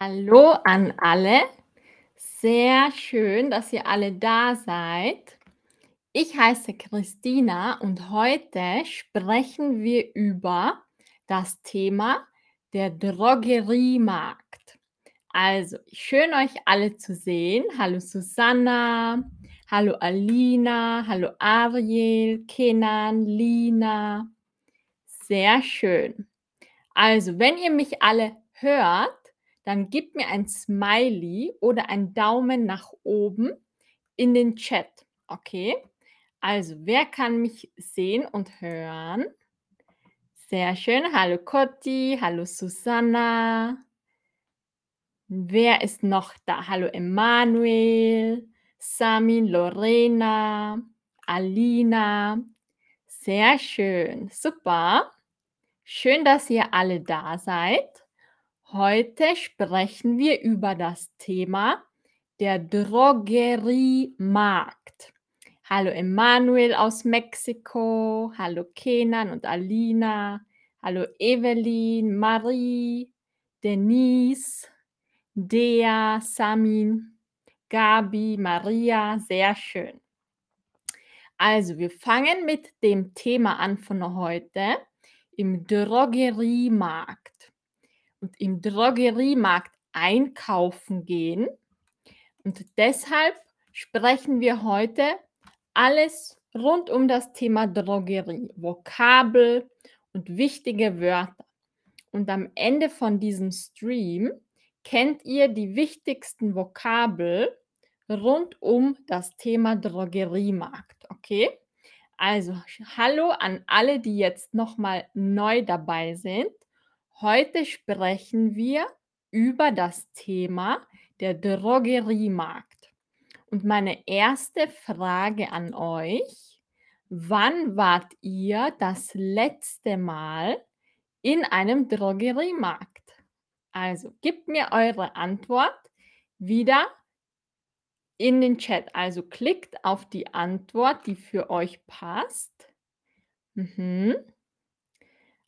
Hallo an alle. Sehr schön, dass ihr alle da seid. Ich heiße Christina und heute sprechen wir über das Thema der Drogeriemarkt. Also, schön euch alle zu sehen. Hallo Susanna, hallo Alina, hallo Ariel, Kenan, Lina. Sehr schön. Also, wenn ihr mich alle hört, dann gebt mir ein Smiley oder ein Daumen nach oben in den Chat, okay? Also, wer kann mich sehen und hören? Sehr schön. Hallo Cotti, hallo Susanna. Wer ist noch da? Hallo Emanuel, Samin, Lorena, Alina. Sehr schön, super. Schön, dass ihr alle da seid. Heute sprechen wir über das Thema der Drogeriemarkt. Hallo Emanuel aus Mexiko, hallo Kenan und Alina, hallo Evelyn, Marie, Denise, Dea, Samin, Gabi, Maria, sehr schön. Also, wir fangen mit dem Thema an von heute im Drogeriemarkt. Und im Drogeriemarkt einkaufen gehen. Und deshalb sprechen wir heute alles rund um das Thema Drogerie, Vokabel und wichtige Wörter. Und am Ende von diesem Stream kennt ihr die wichtigsten Vokabel rund um das Thema Drogeriemarkt, okay? Also, hallo an alle, die jetzt nochmal neu dabei sind. Heute sprechen wir über das Thema der Drogeriemarkt. Und meine erste Frage an euch, wann wart ihr das letzte Mal in einem Drogeriemarkt? Also, gebt mir eure Antwort wieder in den Chat. Also, klickt auf die Antwort, die für euch passt. Mhm.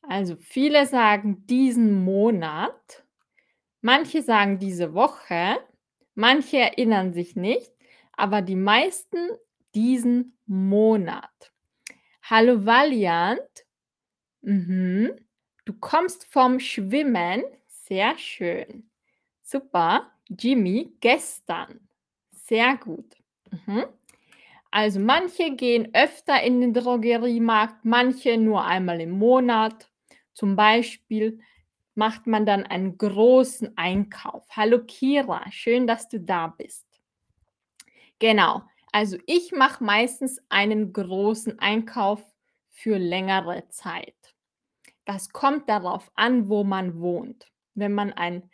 Also, viele sagen diesen Monat, manche sagen diese Woche, manche erinnern sich nicht, aber die meisten diesen Monat. Hallo Valiant. Mhm. Du kommst vom Schwimmen. Sehr schön. Super. Jimmy, gestern. Sehr gut. Mhm. Also manche gehen öfter in den Drogeriemarkt, manche nur einmal im Monat. Zum Beispiel macht man dann einen großen Einkauf. Hallo Kira, schön, dass du da bist. Genau, also ich mache meistens einen großen Einkauf für längere Zeit. Das kommt darauf an, wo man wohnt. Wenn man einen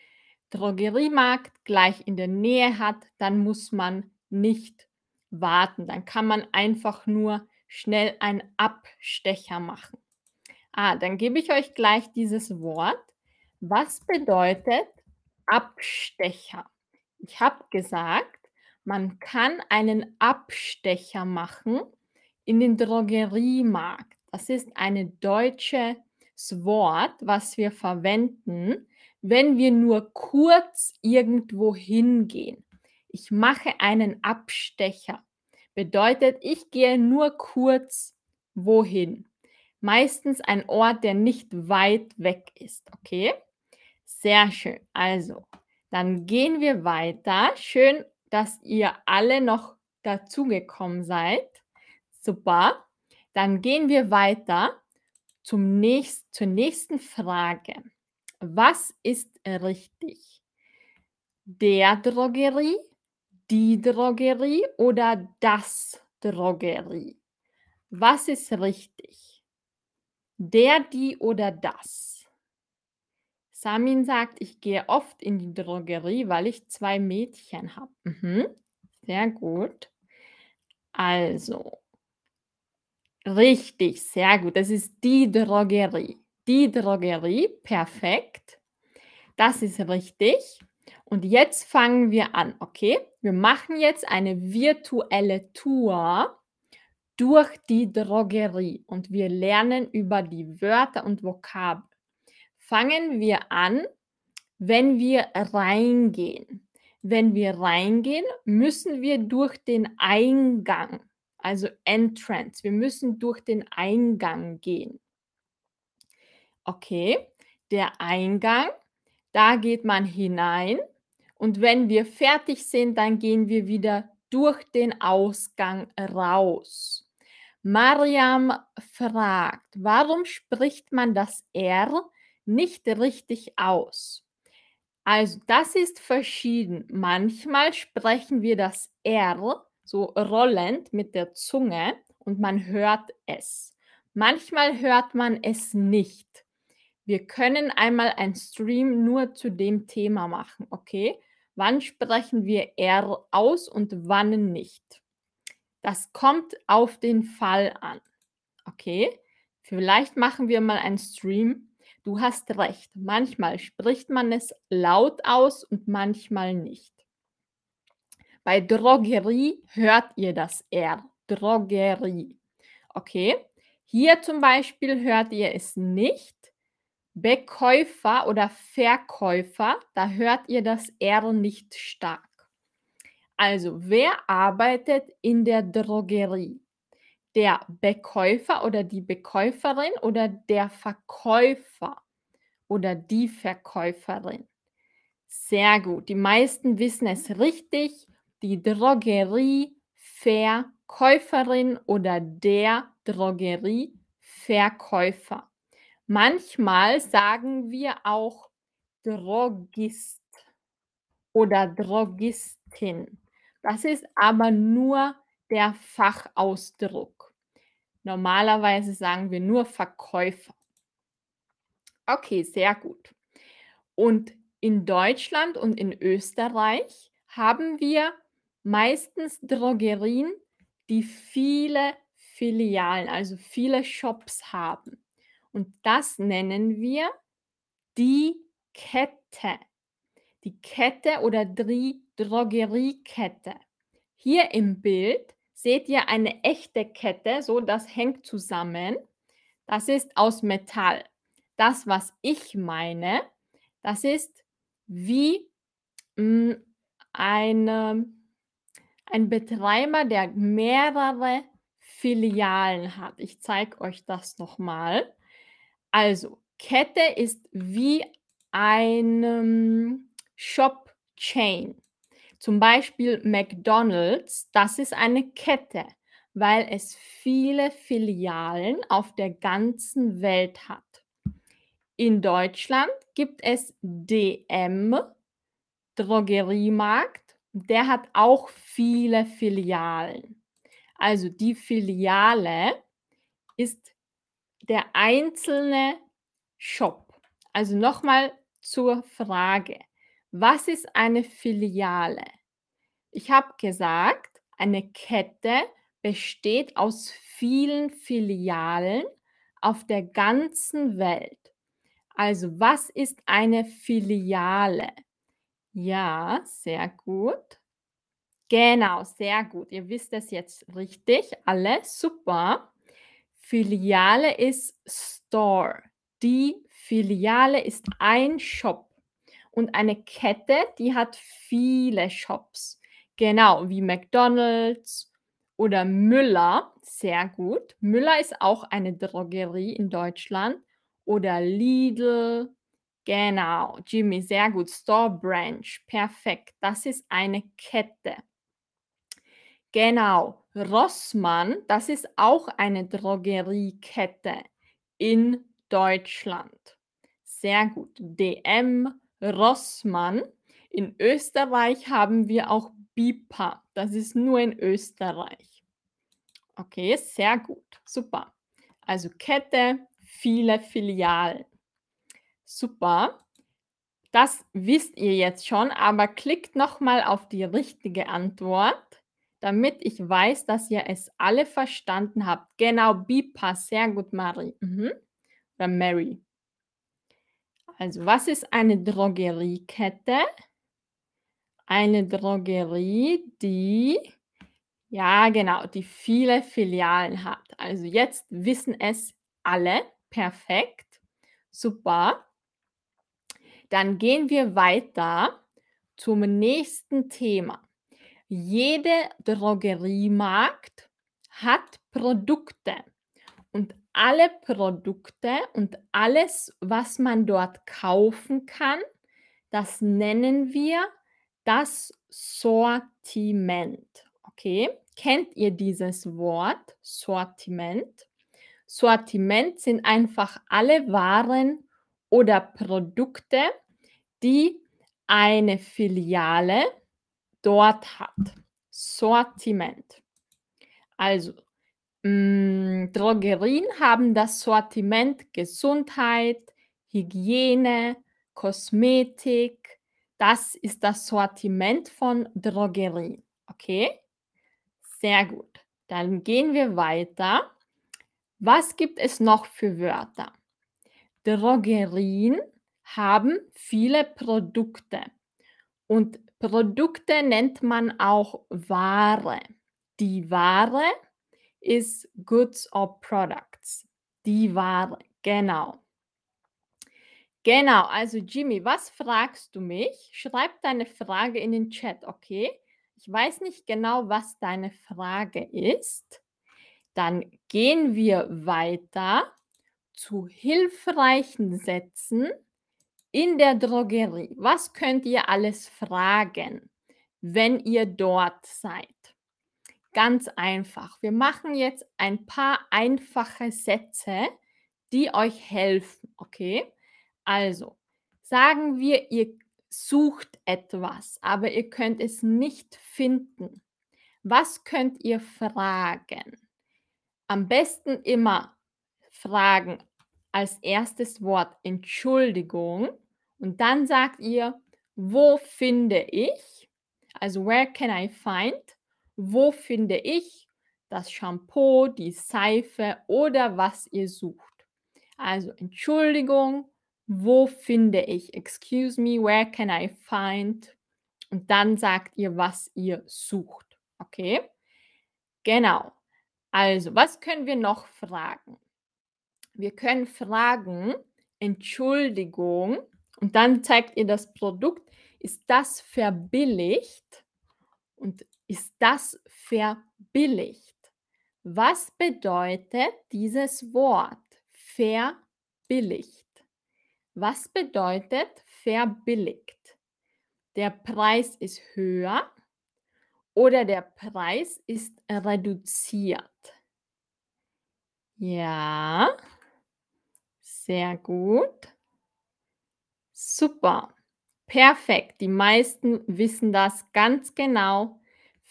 Drogeriemarkt gleich in der Nähe hat, dann muss man nicht warten. Dann kann man einfach nur schnell einen Abstecher machen. Ah, dann gebe ich euch gleich dieses Wort. Was bedeutet Abstecher? Ich habe gesagt, man kann einen Abstecher machen in den Drogeriemarkt. Das ist ein deutsches Wort, was wir verwenden, wenn wir nur kurz irgendwo hingehen. Ich mache einen Abstecher. Bedeutet, ich gehe nur kurz wohin. Meistens ein Ort, der nicht weit weg ist, okay? Sehr schön. Also, dann gehen wir weiter. Schön, dass ihr alle noch dazugekommen seid. Super. Dann gehen wir weiter zum nächst, zur nächsten Frage. Was ist richtig? Der Drogerie, die Drogerie oder das Drogerie? Was ist richtig? Der, die oder das? Samin sagt, ich gehe oft in die Drogerie, weil ich zwei Mädchen habe. Mhm. Sehr gut. Also, richtig, sehr gut. Das ist die Drogerie. Die Drogerie, perfekt. Das ist richtig. Und jetzt fangen wir an, okay? Wir machen jetzt eine virtuelle Tour durch die Drogerie und wir lernen über die Wörter und Vokabeln. Fangen wir an wenn wir reingehen. Wenn wir reingehen, müssen wir durch den Eingang, also Entrance. Wir müssen durch den Eingang gehen. Okay, der Eingang, da geht man hinein und wenn wir fertig sind, dann gehen wir wieder durch den Ausgang raus. Mariam fragt, warum spricht man das R nicht richtig aus? Also das ist verschieden. Manchmal sprechen wir das R so rollend mit der Zunge und man hört es. Manchmal hört man es nicht. Wir können einmal ein Stream nur zu dem Thema machen, okay? Wann sprechen wir R aus und wann nicht? Das kommt auf den Fall an. Okay? Vielleicht machen wir mal einen Stream. Du hast recht. Manchmal spricht man es laut aus und manchmal nicht. Bei Drogerie hört ihr das R. Drogerie. Okay? Hier zum Beispiel hört ihr es nicht. Bekäufer oder Verkäufer, da hört ihr das R nicht stark. Also, wer arbeitet in der Drogerie? Der Bekäufer oder die Bekäuferin oder der Verkäufer oder die Verkäuferin? Sehr gut. Die meisten wissen es richtig. Die Drogerieverkäuferin oder der Drogerieverkäufer. Manchmal sagen wir auch Drogist oder Drogistin. Das ist aber nur der Fachausdruck. Normalerweise sagen wir nur Verkäufer. Okay, sehr gut. Und in Deutschland und in Österreich haben wir meistens Drogerien, die viele Filialen, also viele Shops haben. Und das nennen wir die Kette. Die Kette oder die Drogeriekette. Hier im Bild seht ihr eine echte Kette, so das hängt zusammen. Das ist aus Metall. Das, was ich meine, das ist wie mh, hm, eine, ein Betreiber, der mehrere Filialen hat. Ich zeige euch das nochmal. Also, Kette ist wie eine Shop-Chain. Zum Beispiel McDonald's, das ist eine Kette, weil es viele Filialen auf der ganzen Welt hat. In Deutschland gibt es DM, Drogeriemarkt, der hat auch viele Filialen. Also die Filiale ist der einzelne Shop. Also nochmal zur Frage, was ist eine Filiale? Ich habe gesagt, eine Kette besteht aus vielen Filialen auf der ganzen Welt. Also was ist eine Filiale? Ja, sehr gut. Genau, sehr gut. Ihr wisst es jetzt richtig. Alle super. Filiale ist Store. Die Filiale ist ein Shop. Und eine Kette, die hat viele Shops. Genau, wie McDonald's oder Müller. Sehr gut. Müller ist auch eine Drogerie in Deutschland. Oder Lidl. Genau, Jimmy, sehr gut. Store Branch. Perfekt. Das ist eine Kette. Genau. Rossmann, das ist auch eine Drogeriekette in Deutschland. Sehr gut. DM, Rossmann. In Österreich haben wir auch BIPA. Das ist nur in Österreich. Okay, sehr gut. Super. Also Kette, viele Filialen. Super. Das wisst ihr jetzt schon, aber klickt nochmal auf die richtige Antwort damit ich weiß, dass ihr es alle verstanden habt. Genau, BIPA, sehr gut, Marie. Mhm. Oder Mary. Also, was ist eine Drogeriekette? Eine Drogerie, die, ja genau, die viele Filialen hat. Also jetzt wissen es alle. Perfekt. Super. Dann gehen wir weiter zum nächsten Thema. Jeder Drogeriemarkt hat Produkte und alle Produkte und alles, was man dort kaufen kann, das nennen wir das Sortiment. Okay? Kennt ihr dieses Wort Sortiment? Sortiment sind einfach alle Waren oder Produkte, die eine Filiale dort hat. Sortiment. Also, Drogerien haben das Sortiment Gesundheit, Hygiene, Kosmetik. Das ist das Sortiment von Drogerien. Okay? Sehr gut. Dann gehen wir weiter. Was gibt es noch für Wörter? Drogerien haben viele Produkte und Produkte nennt man auch Ware. Die Ware ist Goods or Products. Die Ware, genau. Genau, also Jimmy, was fragst du mich? Schreib deine Frage in den Chat, okay? Ich weiß nicht genau, was deine Frage ist. Dann gehen wir weiter zu hilfreichen Sätzen in der Drogerie. Was könnt ihr alles fragen, wenn ihr dort seid? Ganz einfach. Wir machen jetzt ein paar einfache Sätze, die euch helfen, okay? Also, sagen wir, ihr sucht etwas, aber ihr könnt es nicht finden. Was könnt ihr fragen? Am besten immer fragen als erstes Wort Entschuldigung und dann sagt ihr, wo finde ich? Also, where can I find? Wo finde ich das Shampoo, die Seife oder was ihr sucht? Also, Entschuldigung, wo finde ich? Excuse me, where can I find? Und dann sagt ihr, was ihr sucht. Okay? Genau. Also, was können wir noch fragen? Wir können fragen, Entschuldigung, und dann zeigt ihr das Produkt, ist das verbilligt? Und ist das verbilligt? Was bedeutet dieses Wort verbilligt? Was bedeutet verbilligt? Der Preis ist höher oder der Preis ist reduziert? Ja, sehr gut. Super, perfekt. Die meisten wissen das ganz genau.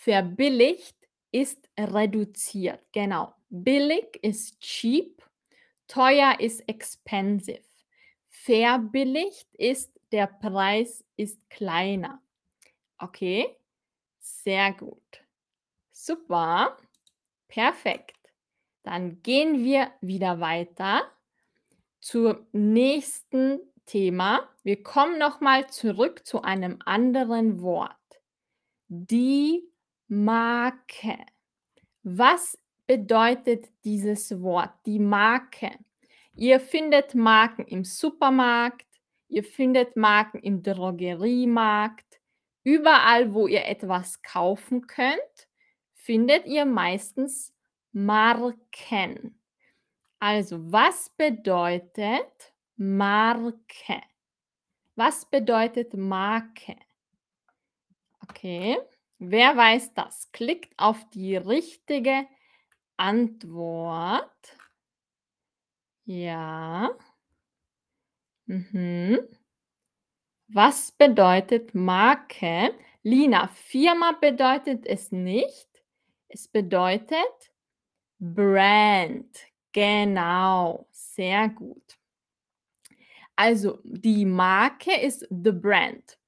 Verbilligt ist reduziert. Genau. Billig ist cheap, teuer ist expensive. Verbilligt ist der Preis ist kleiner. Okay, sehr gut. Super, perfekt. Dann gehen wir wieder weiter zum nächsten Thema. Wir kommen nochmal zurück zu einem anderen Wort. Die Marke. Was bedeutet dieses Wort? Die Marke. Ihr findet Marken im Supermarkt, ihr findet Marken im Drogeriemarkt. Überall, wo ihr etwas kaufen könnt, findet ihr meistens Marken. Also, was bedeutet Marke? Was bedeutet Marke? Okay, wer weiß das? Klickt auf die richtige Antwort. Ja. Mhm. Was bedeutet Marke? Lina, Firma bedeutet es nicht. Es bedeutet Brand. Genau, sehr gut. Also die Marke ist the Brand.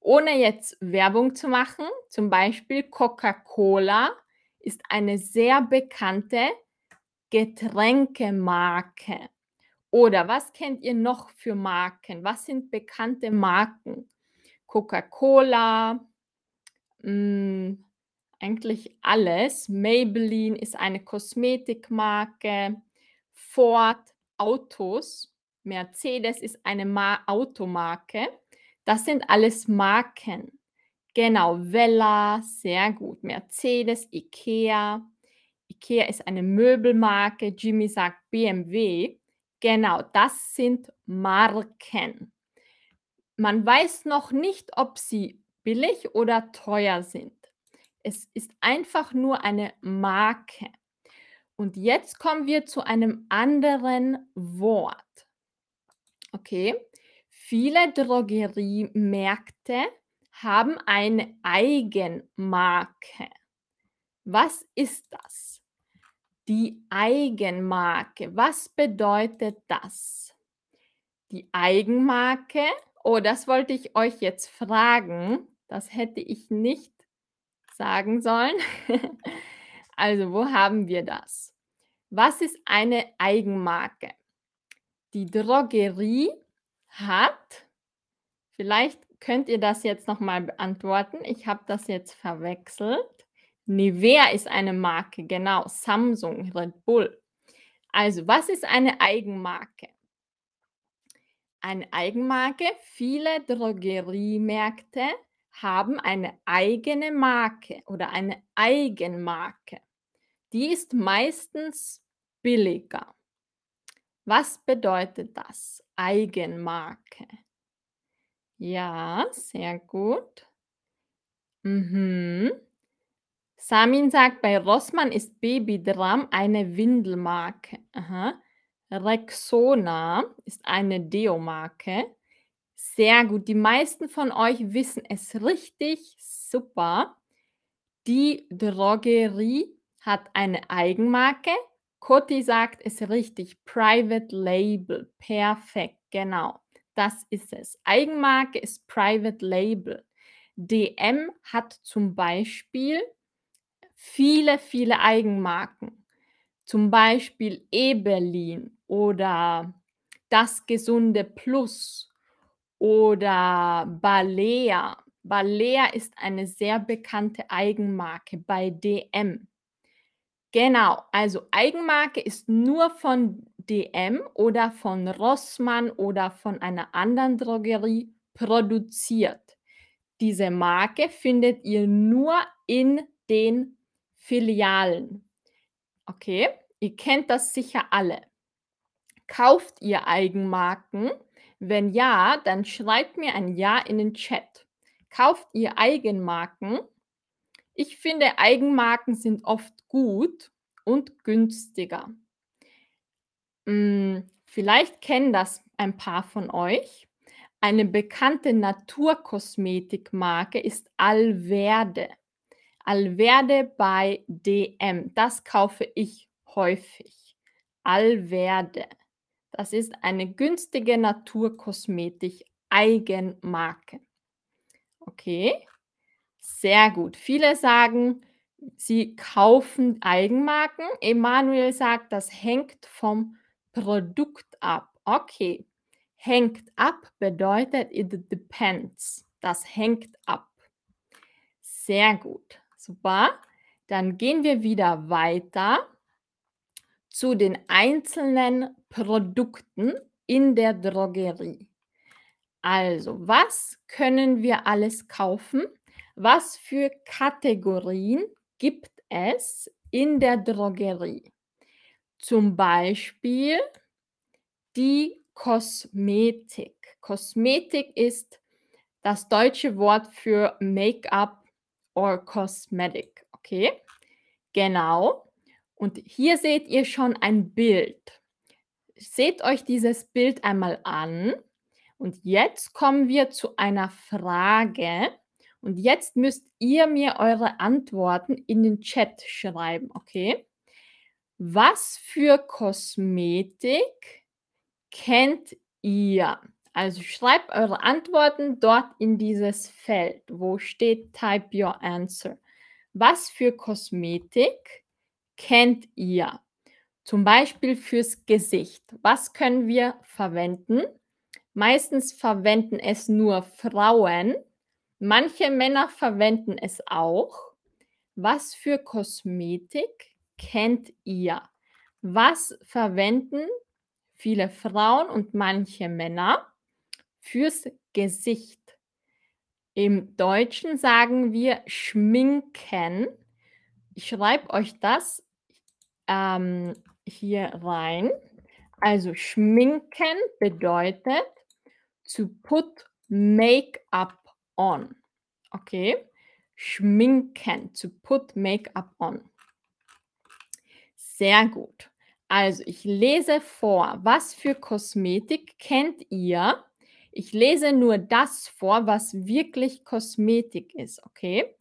Ohne jetzt Werbung zu machen, zum Beispiel Coca-Cola ist eine sehr bekannte Getränkemarke. Oder was kennt ihr noch für Marken? Was sind bekannte Marken? Coca-Cola, hm, eigentlich alles. Maybelline ist eine Kosmetikmarke. Ford, Autos. Mercedes ist eine Ma Automarke. Das sind alles Marken. Genau, Vella, sehr gut. Mercedes, IKEA. IKEA ist eine Möbelmarke. Jimmy sagt BMW. Genau, das sind Marken. Man weiß noch nicht, ob sie billig oder teuer sind. Es ist einfach nur eine Marke. Und jetzt kommen wir zu einem anderen Wort. Okay, viele Drogeriemärkte haben eine Eigenmarke. Was ist das? Die Eigenmarke. Was bedeutet das? Die Eigenmarke, oh, das wollte ich euch jetzt fragen. Das hätte ich nicht sagen sollen. also, wo haben wir das? Was ist eine Eigenmarke? Die Drogerie hat, vielleicht könnt ihr das jetzt noch mal beantworten. Ich habe das jetzt verwechselt. Nivea ist eine Marke, genau. Samsung, Red Bull. Also, was ist eine Eigenmarke? Eine Eigenmarke, viele Drogeriemärkte haben eine eigene Marke oder eine Eigenmarke. Die ist meistens billiger. Was bedeutet das? Eigenmarke. Ja, sehr gut. Mhm. Samin sagt, bei Rossmann ist Babydram eine Windelmarke. Aha. Rexona ist eine Deo-Marke. Sehr gut. Die meisten von euch wissen es richtig. Super. Die Drogerie hat eine Eigenmarke. Coty sagt es richtig. Private Label. Perfekt. Genau. Das ist es. Eigenmarke ist Private Label. DM hat zum Beispiel viele, viele Eigenmarken. Zum Beispiel Eberlin oder Das Gesunde Plus oder Balea. Balea ist eine sehr bekannte Eigenmarke bei DM. Genau, also Eigenmarke ist nur von DM oder von Rossmann oder von einer anderen Drogerie produziert. Diese Marke findet ihr nur in den Filialen. Okay, ihr kennt das sicher alle. Kauft ihr Eigenmarken? Wenn ja, dann schreibt mir ein Ja in den Chat. Kauft ihr Eigenmarken? Ich finde, Eigenmarken sind oft gut und günstiger. Hm, vielleicht kennen das ein paar von euch. Eine bekannte Naturkosmetikmarke ist Alverde. Alverde bei DM. Das kaufe ich häufig. Alverde. Das ist eine günstige Naturkosmetik Eigenmarke. Okay. Sehr gut. Viele sagen, sie kaufen Eigenmarken. Emanuel sagt, das hängt vom Produkt ab. Okay. Hängt ab bedeutet it depends. Das hängt ab. Sehr gut. Super. Dann gehen wir wieder weiter zu den einzelnen Produkten in der Drogerie. Also, was können wir alles kaufen? Was für Kategorien gibt es in der Drogerie? Zum Beispiel die Kosmetik. Kosmetik ist das deutsche Wort für Make-up or Cosmetic. Okay, genau. Und hier seht ihr schon ein Bild. Seht euch dieses Bild einmal an. Und jetzt kommen wir zu einer Frage. Und jetzt müsst ihr mir eure Antworten in den Chat schreiben, okay? Was für Kosmetik kennt ihr? Also schreibt eure Antworten dort in dieses Feld, wo steht Type your answer. Was für Kosmetik kennt ihr? Zum Beispiel fürs Gesicht. Was können wir verwenden? Meistens verwenden es nur Frauen, Manche Männer verwenden es auch. Was für Kosmetik kennt ihr? Was verwenden viele Frauen und manche Männer fürs Gesicht. Im Deutschen sagen wir schminken. Ich schreibe euch das ähm, hier rein. Also schminken bedeutet to put Make-up on. Okay? Schminken, to put Make-up on. Sehr gut. Also ich lese vor, was für Kosmetik kennt ihr? Ich lese nur das vor, was wirklich Kosmetik ist, okay?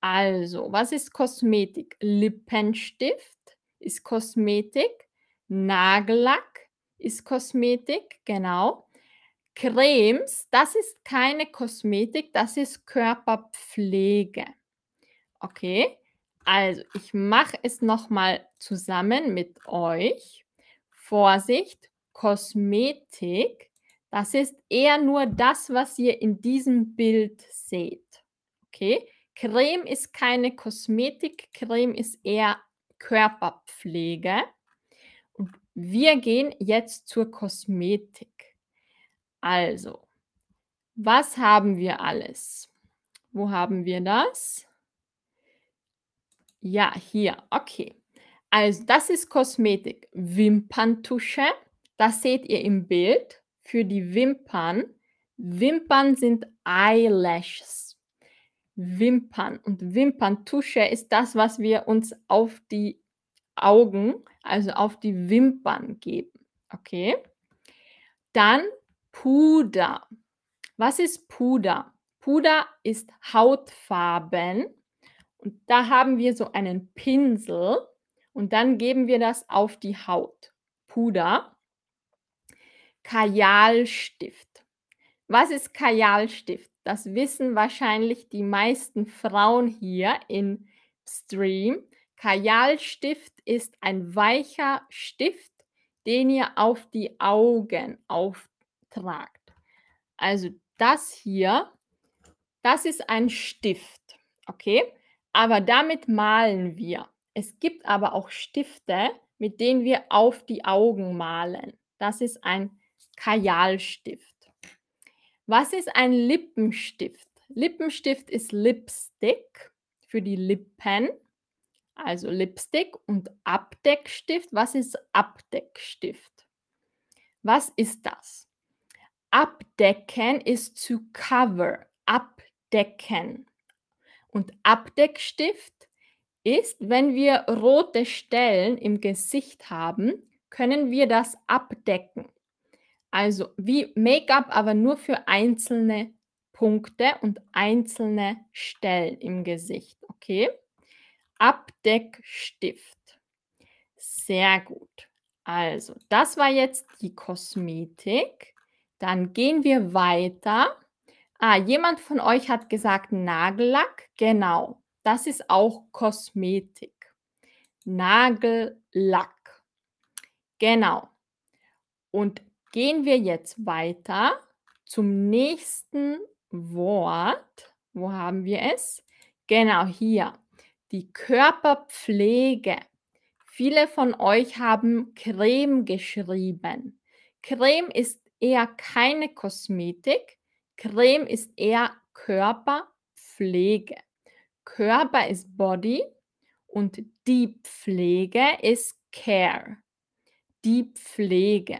Also, was ist Kosmetik? Lippenstift ist Kosmetik, Nagellack ist Kosmetik, genau. Cremes, das ist keine Kosmetik, das ist Körperpflege. Okay? Also, ich mache es noch mal zusammen mit euch. Vorsicht, Kosmetik, das ist eher nur das, was ihr in diesem Bild seht. Okay? Creme ist keine Kosmetik, Creme ist eher Körperpflege. Und wir gehen jetzt zur Kosmetik. Also, was haben wir alles? Wo haben wir das? Ja, hier, okay. Also, das ist Kosmetik. Wimperntusche, das seht ihr im Bild für die Wimpern. Wimpern sind Eyelashes. Wimpern und Wimperntusche ist das, was wir uns auf die Augen, also auf die Wimpern geben. Okay? Dann Puder. Was ist Puder? Puder ist Hautfarben und da haben wir so einen Pinsel und dann geben wir das auf die Haut. Puder. Kajalstift. Was ist Kajalstift? Das wissen wahrscheinlich die meisten Frauen hier im Stream. Kajalstift ist ein weicher Stift, den ihr auf die Augen auftragt. Also das hier, das ist ein Stift, okay? Aber damit malen wir. Es gibt aber auch Stifte, mit denen wir auf die Augen malen. Das ist ein Kajalstift. Was ist ein Lippenstift? Lippenstift ist Lipstick für die Lippen, also Lipstick und Abdeckstift. Was ist Abdeckstift? Was ist das? Abdecken ist to cover, abdecken. Und Abdeckstift ist, wenn wir rote Stellen im Gesicht haben, können wir das abdecken. Also wie Make-up, aber nur für einzelne Punkte und einzelne Stellen im Gesicht. Okay? Abdeckstift. Sehr gut. Also, das war jetzt die Kosmetik. Dann gehen wir weiter Ah, jemand von euch hat gesagt Nagellack. Genau, das ist auch Kosmetik. Nagellack. Genau. Und gehen wir jetzt weiter zum nächsten Wort. Wo haben wir es? Genau hier. Die Körperpflege. Viele von euch haben Creme geschrieben. Creme ist eher keine Kosmetik, Creme ist eher Körperpflege. Körper ist Body und die Pflege ist Care. Die Pflege.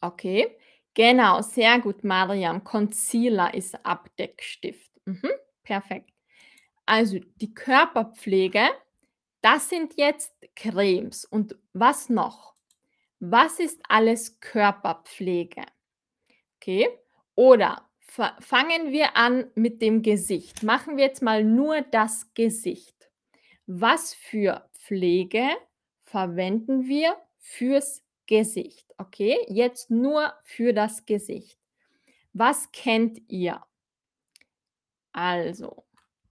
Okay, genau, sehr gut, Mariam. Concealer ist Abdeckstift. Mhm, perfekt. Also die Körperpflege, das sind jetzt Cremes. Und was noch? Was ist alles Körperpflege? Okay, oder fangen wir an mit dem Gesicht. Machen wir jetzt mal nur das Gesicht. Was für Pflege verwenden wir fürs Gesicht? Okay, jetzt nur für das Gesicht. Was kennt ihr? Also,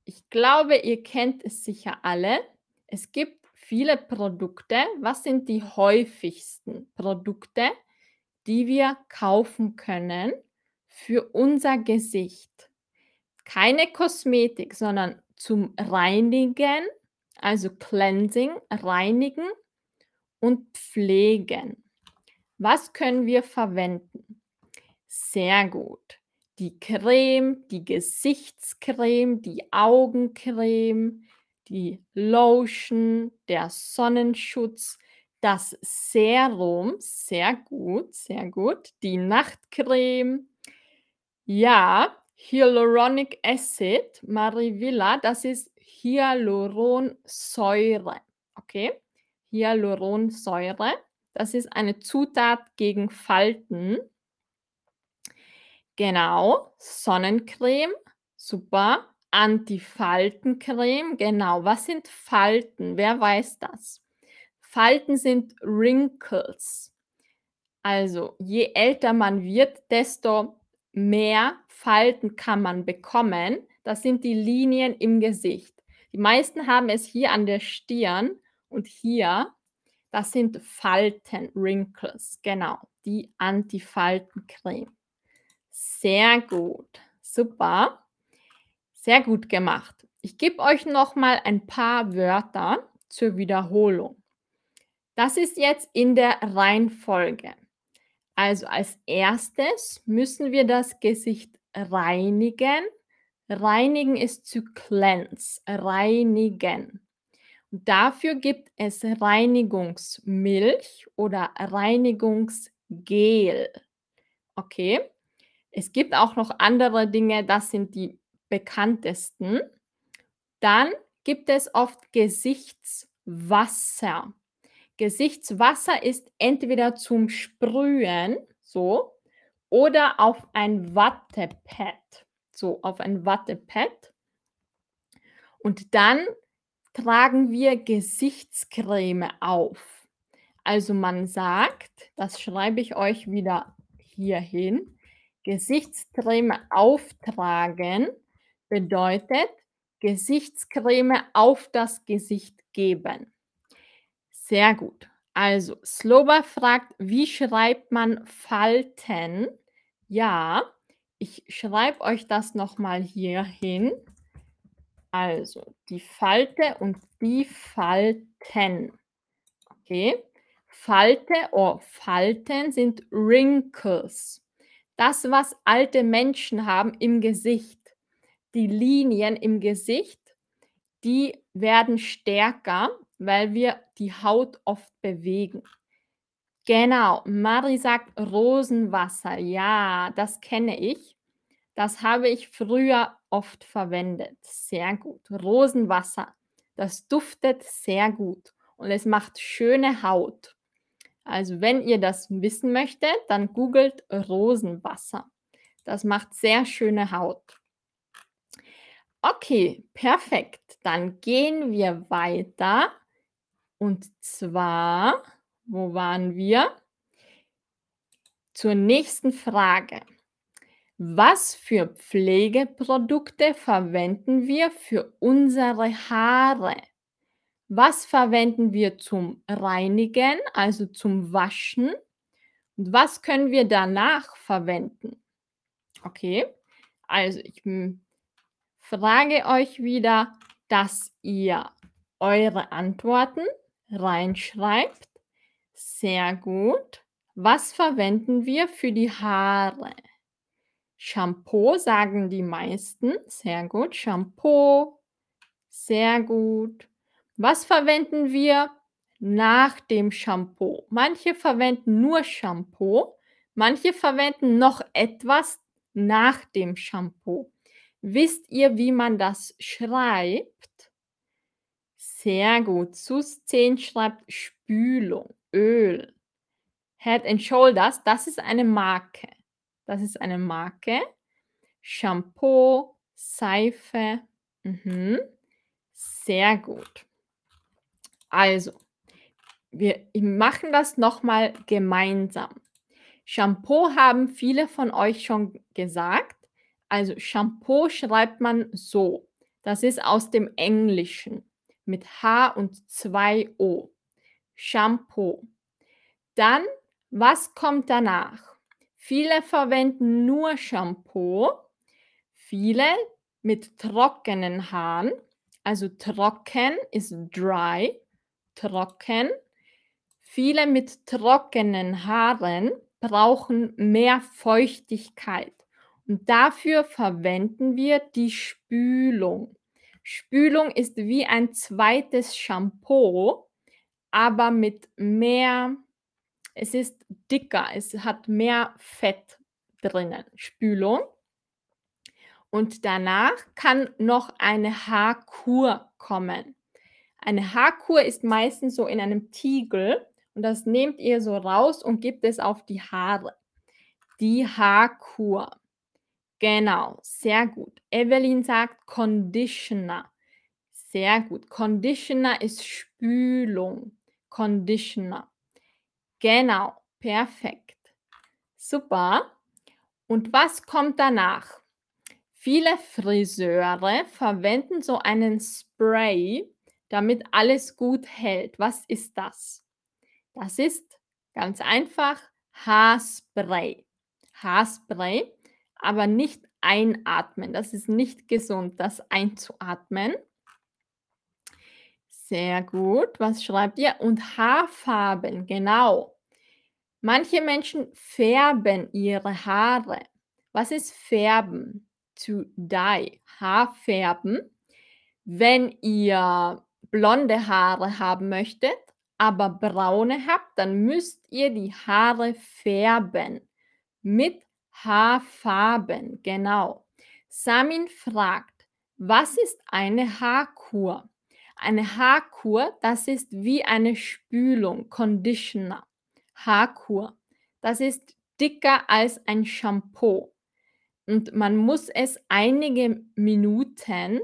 ich glaube, ihr kennt es sicher alle. Es gibt viele Produkte. Was sind die häufigsten Produkte, die wir kaufen können für unser Gesicht. Keine Kosmetik, sondern zum Reinigen, also Cleansing, Reinigen und Pflegen. Was können wir verwenden? Sehr gut. Die Creme, die Gesichtscreme, die Augencreme, die Lotion, der Sonnenschutz, das Serum, sehr gut, sehr gut, die Nachtcreme. Ja, Hyaluronic Acid, Marivilla, das ist Hyaluronsäure, okay? Hyaluronsäure, das ist eine Zutat gegen Falten. Genau, Sonnencreme, super. Antifaltencreme, genau. Was sind Falten? Wer weiß das? Falten sind Wrinkles. Also, je älter man wird, desto mehr Falten kann man bekommen. Das sind die Linien im Gesicht. Die meisten haben es hier an der Stirn und hier. Das sind Falten, Wrinkles, genau, die Antifaltencreme. Sehr gut, super. Sehr gut gemacht. Ich gebe euch noch mal ein paar Wörter zur Wiederholung. Das ist jetzt in der Reihenfolge. Also als erstes müssen wir das Gesicht reinigen. Reinigen ist zu cleanse, reinigen. Und dafür gibt es Reinigungsmilch oder Reinigungsgel. Okay? Es gibt auch noch andere Dinge, das sind die bekanntesten. Dann gibt es oft Gesichtswasser. Gesichtswasser ist entweder zum Sprühen, so, oder auf ein Wattepad, so, auf ein Wattepad. Und dann tragen wir Gesichtscreme auf. Also man sagt, das schreibe ich euch wieder hier hin, Gesichtscreme auftragen bedeutet Gesichtscreme auf das Gesicht geben. Sehr gut. Also, Sloba fragt, wie schreibt man Falten? Ja, ich schreibe euch das noch mal hier hin. Also, die Falte und die Falten. Okay? Falte oder Falten sind Wrinkles. Das, was alte Menschen haben im Gesicht. Die Linien im Gesicht, die werden stärker weil wir die Haut oft bewegen. Genau, Mari sagt Rosenwasser. Ja, das kenne ich. Das habe ich früher oft verwendet. Sehr gut. Rosenwasser. Das duftet sehr gut und es macht schöne Haut. Also wenn ihr das wissen möchtet, dann googelt Rosenwasser. Das macht sehr schöne Haut. Okay, perfekt. Dann gehen wir weiter und zwar, wo waren wir? Zur nächsten Frage. Was für Pflegeprodukte verwenden wir für unsere Haare? Was verwenden wir zum Reinigen, also zum Waschen? Und was können wir danach verwenden? Okay, also ich frage euch wieder, dass ihr eure Antworten reinschreibt. Sehr gut. Was verwenden wir für die Haare? Shampoo sagen die meisten. Sehr gut. Shampoo. Sehr gut. Was verwenden wir nach dem Shampoo? Manche verwenden nur Shampoo. Manche verwenden noch etwas nach dem Shampoo. Wisst ihr, wie man das schreibt? Sehr gut. Sus 10 schreibt Spülung, Öl. Head and Shoulders, das ist eine Marke. Das ist eine Marke. Shampoo, Seife. Mhm. Sehr gut. Also, wir machen das nochmal gemeinsam. Shampoo haben viele von euch schon gesagt. Also Shampoo schreibt man so. Das ist aus dem Englischen mit H und zwei O. Shampoo. Dann, was kommt danach? Viele verwenden nur Shampoo, viele mit trockenen Haaren. Also trocken ist dry, trocken. Viele mit trockenen Haaren brauchen mehr Feuchtigkeit und dafür verwenden wir die Spülung. Spülung ist wie ein zweites Shampoo, aber mit mehr es ist dicker, es hat mehr Fett drinnen, Spülung. Und danach kann noch eine Haarkur kommen. Eine Haarkur ist meistens so in einem Tiegel und das nehmt ihr so raus und gebt es auf die Haare. Die Haarkur. Genau, sehr gut. Evelyn sagt Conditioner. Sehr gut. Conditioner ist Spülung. Conditioner. Genau, perfekt. Super. Und was kommt danach? Viele Friseure verwenden so einen Spray, damit alles gut hält. Was ist das? Das ist ganz einfach Haarspray. Haarspray, aber nicht einatmen. Das ist nicht gesund, das einzuatmen. Sehr gut. Was schreibt ihr? Und Haarfarben, genau. Manche Menschen färben ihre Haare. Was ist färben? To dye. Haarfärben. Wenn ihr blonde Haare haben möchtet, aber braune habt, dann müsst ihr die Haare färben. Mit Haarfarben, genau. Samin fragt, was ist eine Haarkur? Eine Haarkur, das ist wie eine Spülung, Conditioner. Haarkur. Das ist dicker als ein Shampoo. Und man muss es einige Minuten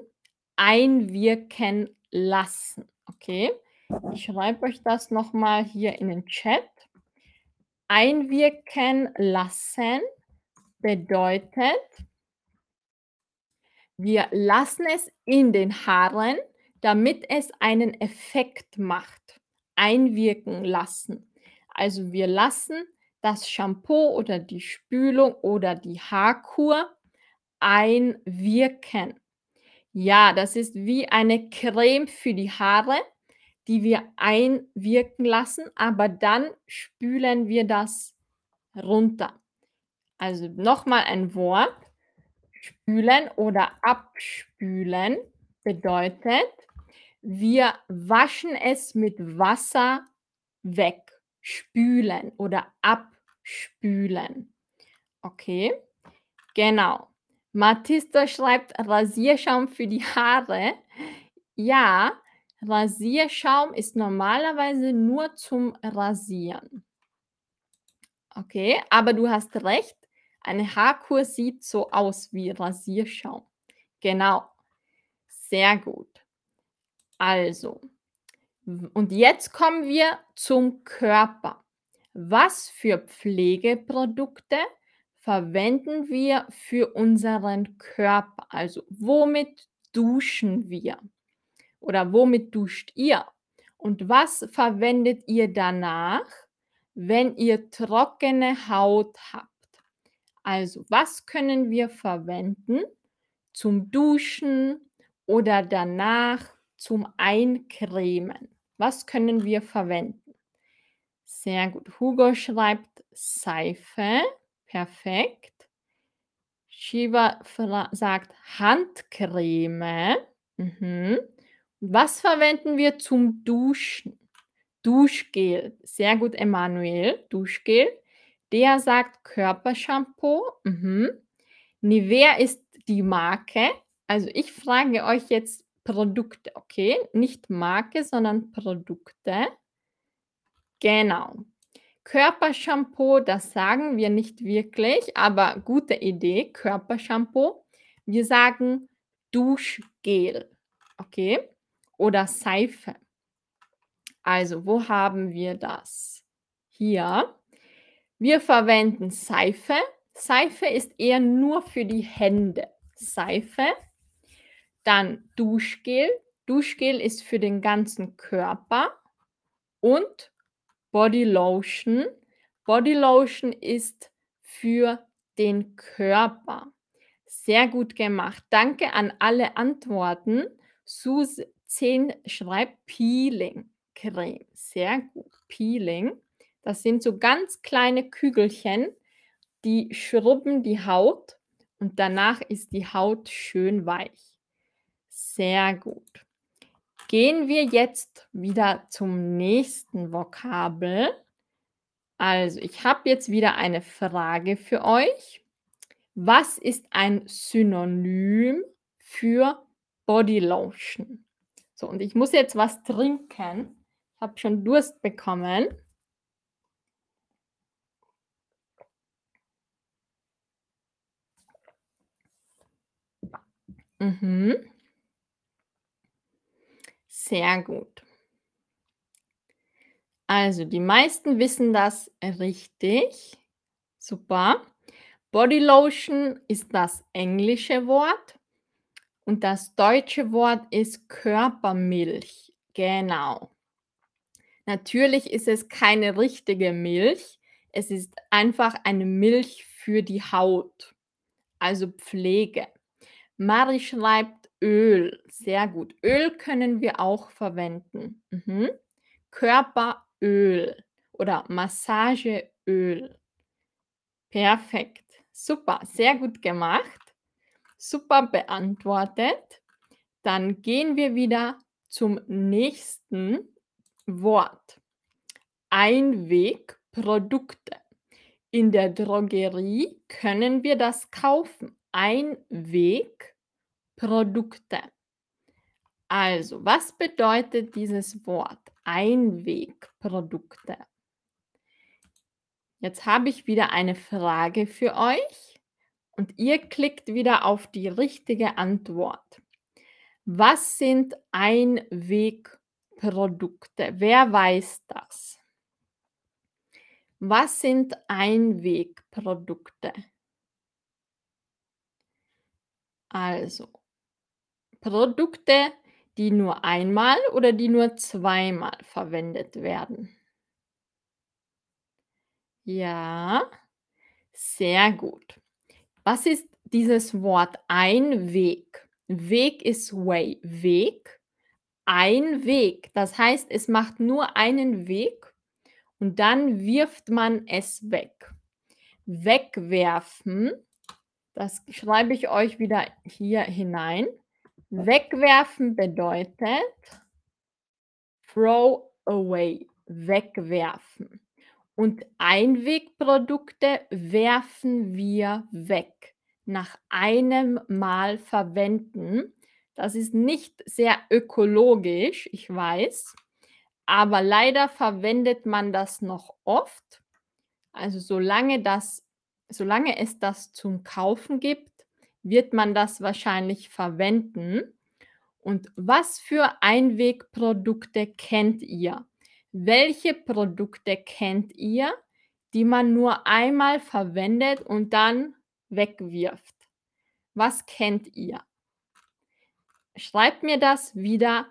einwirken lassen. Okay? Ich schreibe euch das nochmal hier in den Chat. Einwirken lassen bedeutet, wir lassen es in den Haaren, damit es einen Effekt macht. Einwirken lassen. Also wir lassen das Shampoo oder die Spülung oder die Haarkur einwirken. Ja, das ist wie eine Creme für die Haare, die wir einwirken lassen, aber dann spülen wir das runter. Also nochmal ein Wort. Spülen oder abspülen bedeutet, wir waschen es mit Wasser weg. Spülen oder abspülen. Okay, genau. Matista schreibt Rasierschaum für die Haare. Ja, Rasierschaum ist normalerweise nur zum Rasieren. Okay, aber du hast recht. Eine Haarkur sieht so aus wie Rasierschaum. Genau. Sehr gut. Also, und jetzt kommen wir zum Körper. Was für Pflegeprodukte verwenden wir für unseren Körper? Also, womit duschen wir? Oder womit duscht ihr? Und was verwendet ihr danach, wenn ihr trockene Haut habt? Also, was können wir verwenden zum Duschen oder danach zum Eincremen? Was können wir verwenden? Sehr gut. Hugo schreibt Seife. Perfekt. Shiva sagt Handcreme. Mhm. Was verwenden wir zum Duschen? Duschgel. Sehr gut, Emanuel. Duschgel. Der sagt Körpershampoo. Mhm. Nivea ist die Marke. Also ich frage euch jetzt Produkte, okay? Nicht Marke, sondern Produkte. Genau. Körpershampoo, das sagen wir nicht wirklich, aber gute Idee, Körpershampoo. Wir sagen Duschgel, okay? Oder Seife. Also, wo haben wir das? Hier. Wir verwenden Seife. Seife ist eher nur für die Hände. Seife. Dann Duschgel. Duschgel ist für den ganzen Körper. Und Body Lotion. Body Lotion ist für den Körper. Sehr gut gemacht. Danke an alle Antworten. Sus 10 schreibt Peeling. Creme. Sehr gut. Peeling. Das sind so ganz kleine Kügelchen, die schrubben die Haut und danach ist die Haut schön weich. Sehr gut. Gehen wir jetzt wieder zum nächsten Vokabel. Also, ich habe jetzt wieder eine Frage für euch. Was ist ein Synonym für Bodylotion? So, und ich muss jetzt was trinken. Ich habe schon Durst bekommen. Mhm. Sehr gut. Also, die meisten wissen das richtig. Super. Bodylotion ist das englische Wort und das deutsche Wort ist Körpermilch. Genau. Natürlich ist es keine richtige Milch. Es ist einfach eine Milch für die Haut, also Pflege. Mari schreibt Öl. Sehr gut. Öl können wir auch verwenden. Mhm. Körperöl oder Massageöl. Perfekt. Super. Sehr gut gemacht. Super beantwortet. Dann gehen wir wieder zum nächsten Wort. Einwegprodukte. In der Drogerie können wir das kaufen. Einwegprodukte. Also, was bedeutet dieses Wort? Einwegprodukte. Jetzt habe ich wieder eine Frage für euch und ihr klickt wieder auf die richtige Antwort. Was sind Einwegprodukte? Wer weiß das? Was sind Einwegprodukte? Also, Produkte, die nur einmal oder die nur zweimal verwendet werden. Ja, sehr gut. Was ist dieses Wort Einweg? Weg ist way, Weg. Ein Weg. Das heißt, es macht nur einen Weg und dann wirft man es weg. Wegwerfen, das schreibe ich euch wieder hier hinein. Wegwerfen bedeutet throw away, wegwerfen. Und Einwegprodukte werfen wir weg nach einem Mal verwenden. Das ist nicht sehr ökologisch, ich weiß, aber leider verwendet man das noch oft. Also solange das solange es das zum Kaufen gibt, wird man das wahrscheinlich verwenden. Und was für Einwegprodukte kennt ihr? Welche Produkte kennt ihr, die man nur einmal verwendet und dann wegwirft? Was kennt ihr? Schreibt mir das wieder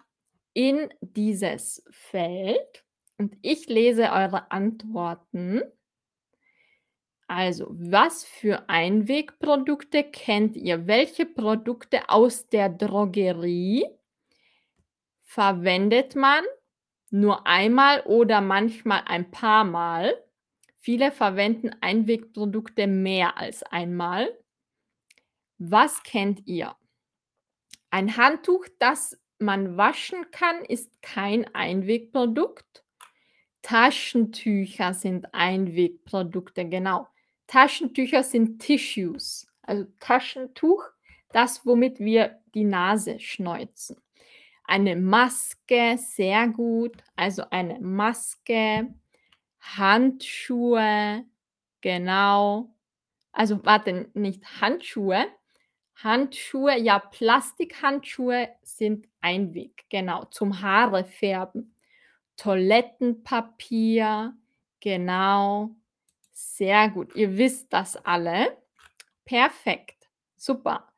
in dieses Feld und ich lese eure Antworten. Also, was für Einwegprodukte kennt ihr? Welche Produkte aus der Drogerie verwendet man nur einmal oder manchmal ein paar Mal? Viele verwenden Einwegprodukte mehr als einmal. Was kennt ihr? Ein Handtuch, das man waschen kann, ist kein Einwegprodukt. Taschentücher sind Einwegprodukte, genau. Taschentücher sind Tissues, also Taschentuch, das, womit wir die Nase schneuzen. Eine Maske, sehr gut. Also eine Maske, Handschuhe, genau. Also warte, nicht Handschuhe. Handschuhe, ja, Plastikhandschuhe sind Einweg, genau, zum Haare färben. Toilettenpapier, genau. Sehr gut. Ihr wisst das alle. Perfekt. Super.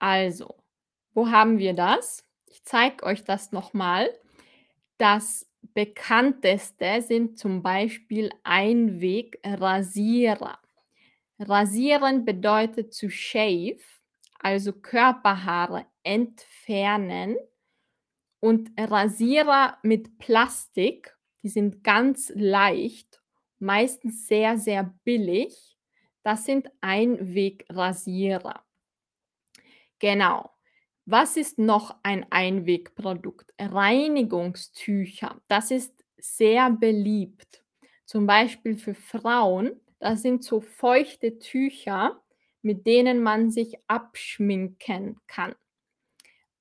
Also, wo haben wir das? Ich zeige euch das nochmal. Das bekannteste sind zum Beispiel Einwegrasierer. Rasieren bedeutet zu shave, also Körperhaare entfernen. Und Rasierer mit Plastik, die sind ganz leicht, meistens sehr, sehr billig. Das sind Einwegrasierer. Genau. Was ist noch ein Einwegprodukt? Reinigungstücher. Das ist sehr beliebt. Zum Beispiel für Frauen. Das sind so feuchte Tücher, mit denen man sich abschminken kann.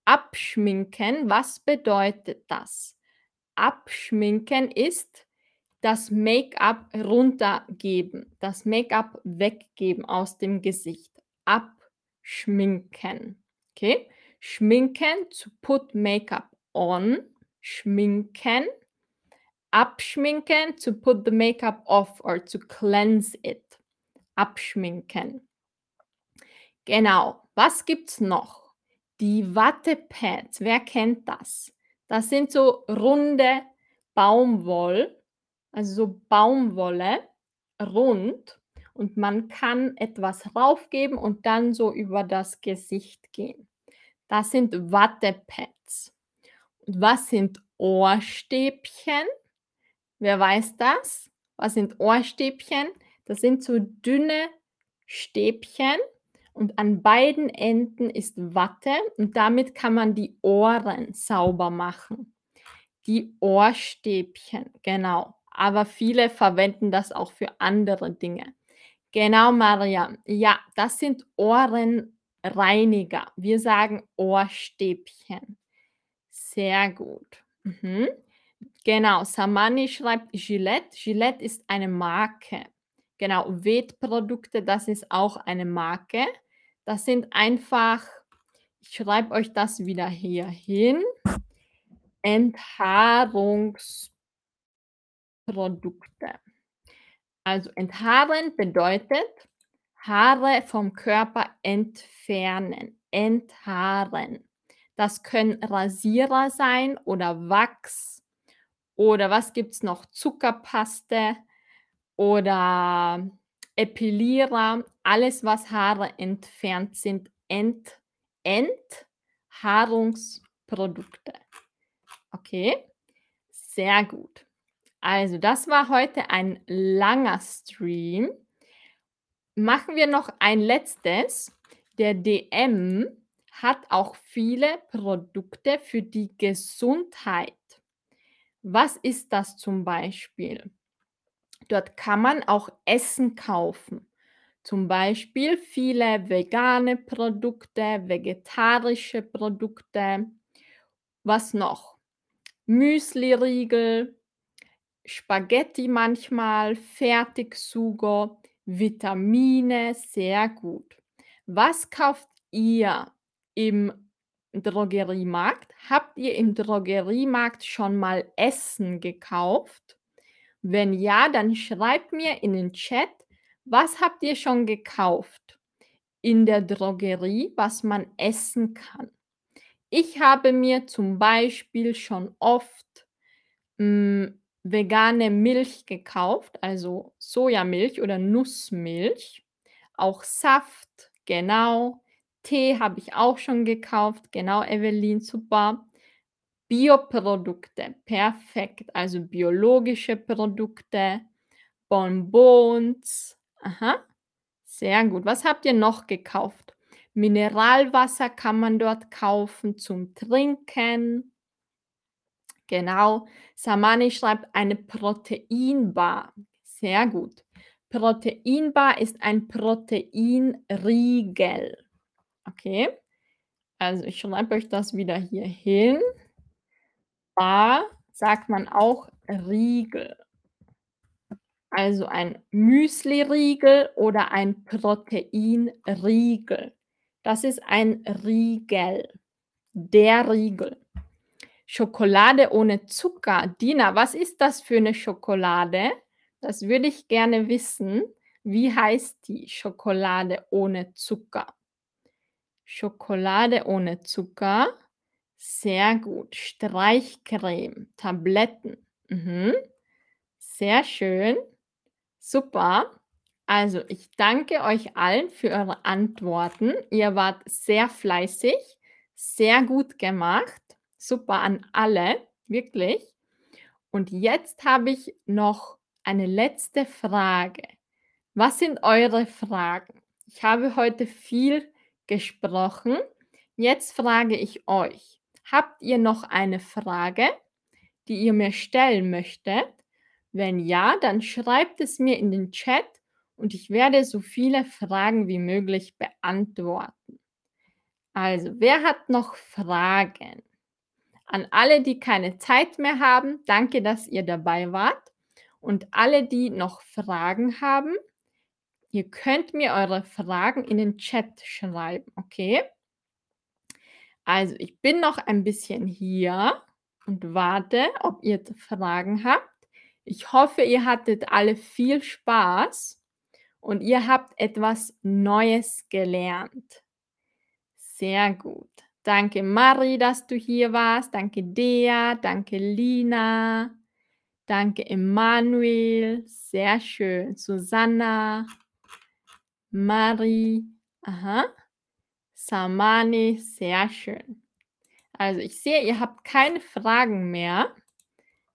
Abschminken, was bedeutet das? Abschminken ist das Make-up runtergeben, das Make-up weggeben aus dem Gesicht. Abschminken. Okay? Schminken, to put Make-up on. Schminken. Abschminken, to put the Make-up off or to cleanse it. Abschminken. Genau. Was gibt's noch? Die Wattepads. Wer kennt das? Das sind so runde Baumwoll, also so Baumwolle, rund. Und man kann etwas raufgeben und dann so über das Gesicht gehen. Das sind Wattepads. Und was sind Ohrstäbchen? Wer weiß das? Was sind Ohrstäbchen? Das sind so dünne Stäbchen und an beiden Enden ist Watte und damit kann man die Ohren sauber machen. Die Ohrstäbchen, genau. Aber viele verwenden das auch für andere Dinge. Genau, Mariam. Ja, das sind Ohrenreiniger. Wir sagen Ohrstäbchen. Sehr gut. Mhm. Genau, Samani schreibt Gillette. Gillette ist eine Marke. Genau, Wet-Produkte, das ist auch eine Marke. Das sind einfach, ich schreibe euch das wieder hier hin. Enthaarungsprodukte. Also enthaaren bedeutet Haare vom Körper entfernen, enthaaren. Das können Rasierer sein oder Wachs oder was gibt es noch? Zuckerpaste oder Epilierer, alles, was Haare entfernt, sind Ent Enthaarungsprodukte. Okay, sehr gut. Also, das war heute ein langer Stream. Machen wir noch ein letztes. Der DM hat auch viele Produkte für die Gesundheit. Was ist das zum Beispiel? Dort kann man auch Essen kaufen. Zum Beispiel viele vegane Produkte, vegetarische Produkte. Was noch? Müsliriegel, Spaghetti manchmal, Fertigsugo, Vitamine, sehr gut. Was kauft ihr im Drogeriemarkt? Habt ihr im Drogeriemarkt schon mal Essen gekauft? Wenn ja, dann schreibt mir in den Chat, was habt ihr schon gekauft in der Drogerie, was man essen kann. Ich habe mir zum Beispiel schon oft hm, vegane Milch gekauft, also Sojamilch oder Nussmilch, auch Saft, genau. Tee habe ich auch schon gekauft, genau, Evelyn, super. Bioprodukte, perfekt, also biologische Produkte, Bonbons. Aha, sehr gut. Was habt ihr noch gekauft? Mineralwasser kann man dort kaufen zum Trinken. Genau. Samani schreibt eine Proteinbar. Sehr gut. Proteinbar ist ein Proteinriegel. Okay. Also ich schreibe euch das wieder hier hin. Bar sagt man auch Riegel. Also ein Müsliriegel oder ein Proteinriegel. Das ist ein Riegel. Der Riegel. Schokolade ohne Zucker. Dina, was ist das für eine Schokolade? Das würde ich gerne wissen. Wie heißt die Schokolade ohne Zucker? Schokolade ohne Zucker. Sehr gut. Streichcreme, Tabletten. Mhm. Sehr schön. Super. Also, ich danke euch allen für eure Antworten. Ihr wart sehr fleißig, sehr gut gemacht. Super an alle, wirklich. Und jetzt habe ich noch eine letzte Frage. Was sind eure Fragen? Ich habe heute viel gesprochen. Jetzt frage ich euch, habt ihr noch eine Frage, die ihr mir stellen möchtet? Wenn ja, dann schreibt es mir in den Chat und ich werde so viele Fragen wie möglich beantworten. Also, wer hat noch Fragen? An alle, die keine Zeit mehr haben, danke, dass ihr dabei wart. Und alle, die noch Fragen haben, ihr könnt mir eure Fragen in den Chat schreiben, okay? Also, ich bin noch ein bisschen hier und warte, ob ihr Fragen habt. Ich hoffe, ihr hattet alle viel Spaß und ihr habt etwas Neues gelernt. Sehr gut. Danke, Mari, dass du hier warst. Danke, Dea. Danke, Lina. Danke, Emanuel. Sehr schön. Susanna. Mari. Aha. Samani. Sehr schön. Also, ich sehe, ihr habt keine Fragen mehr.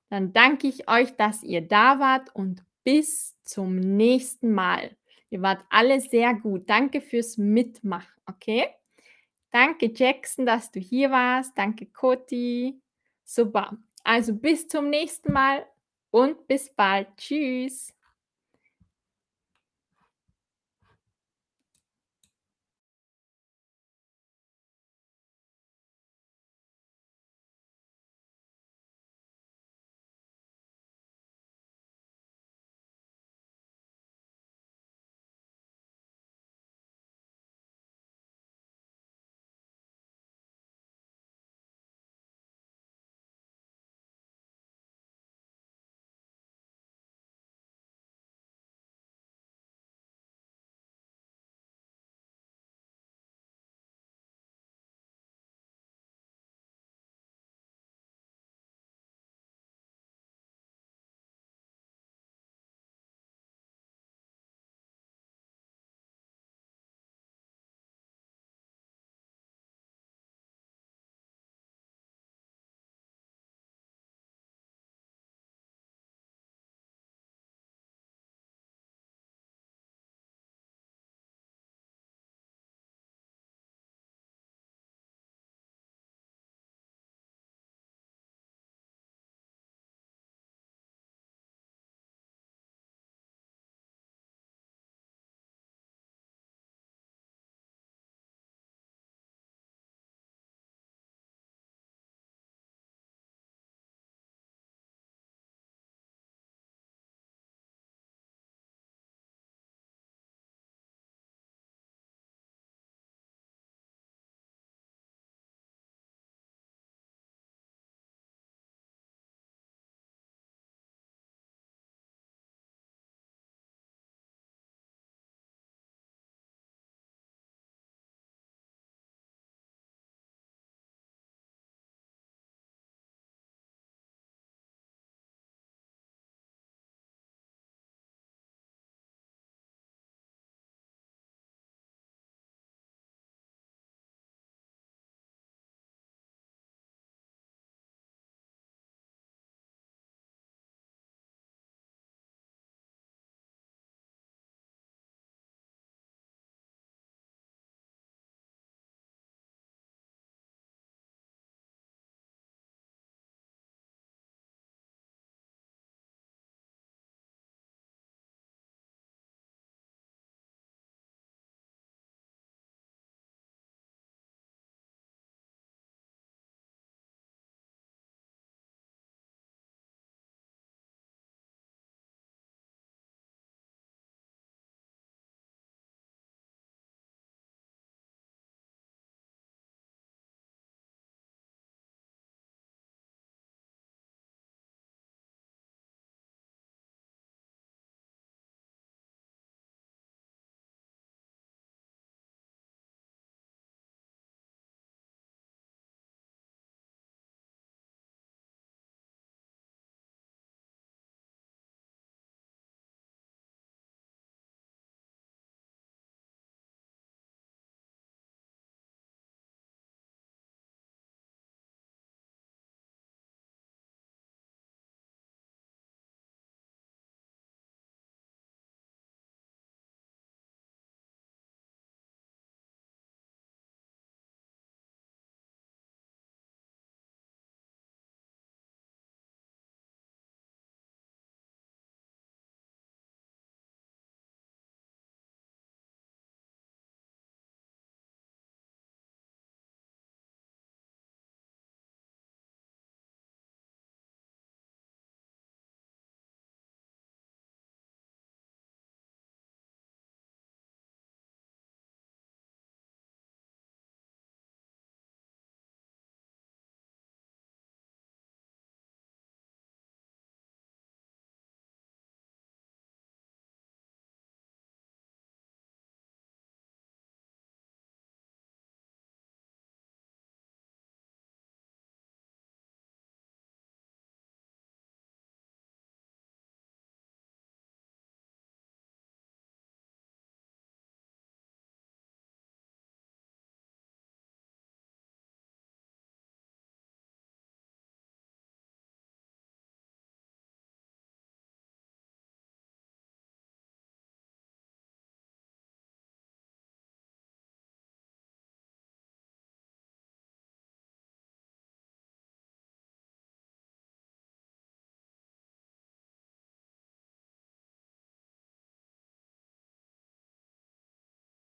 Dann danke ich euch, dass ihr da wart und bis zum nächsten Mal. Ihr wart alle sehr gut. Danke fürs Mitmachen, okay? Danke, Jackson, dass du hier warst. Danke, Koti. Super. Also bis zum nächsten Mal und bis bald. Tschüss.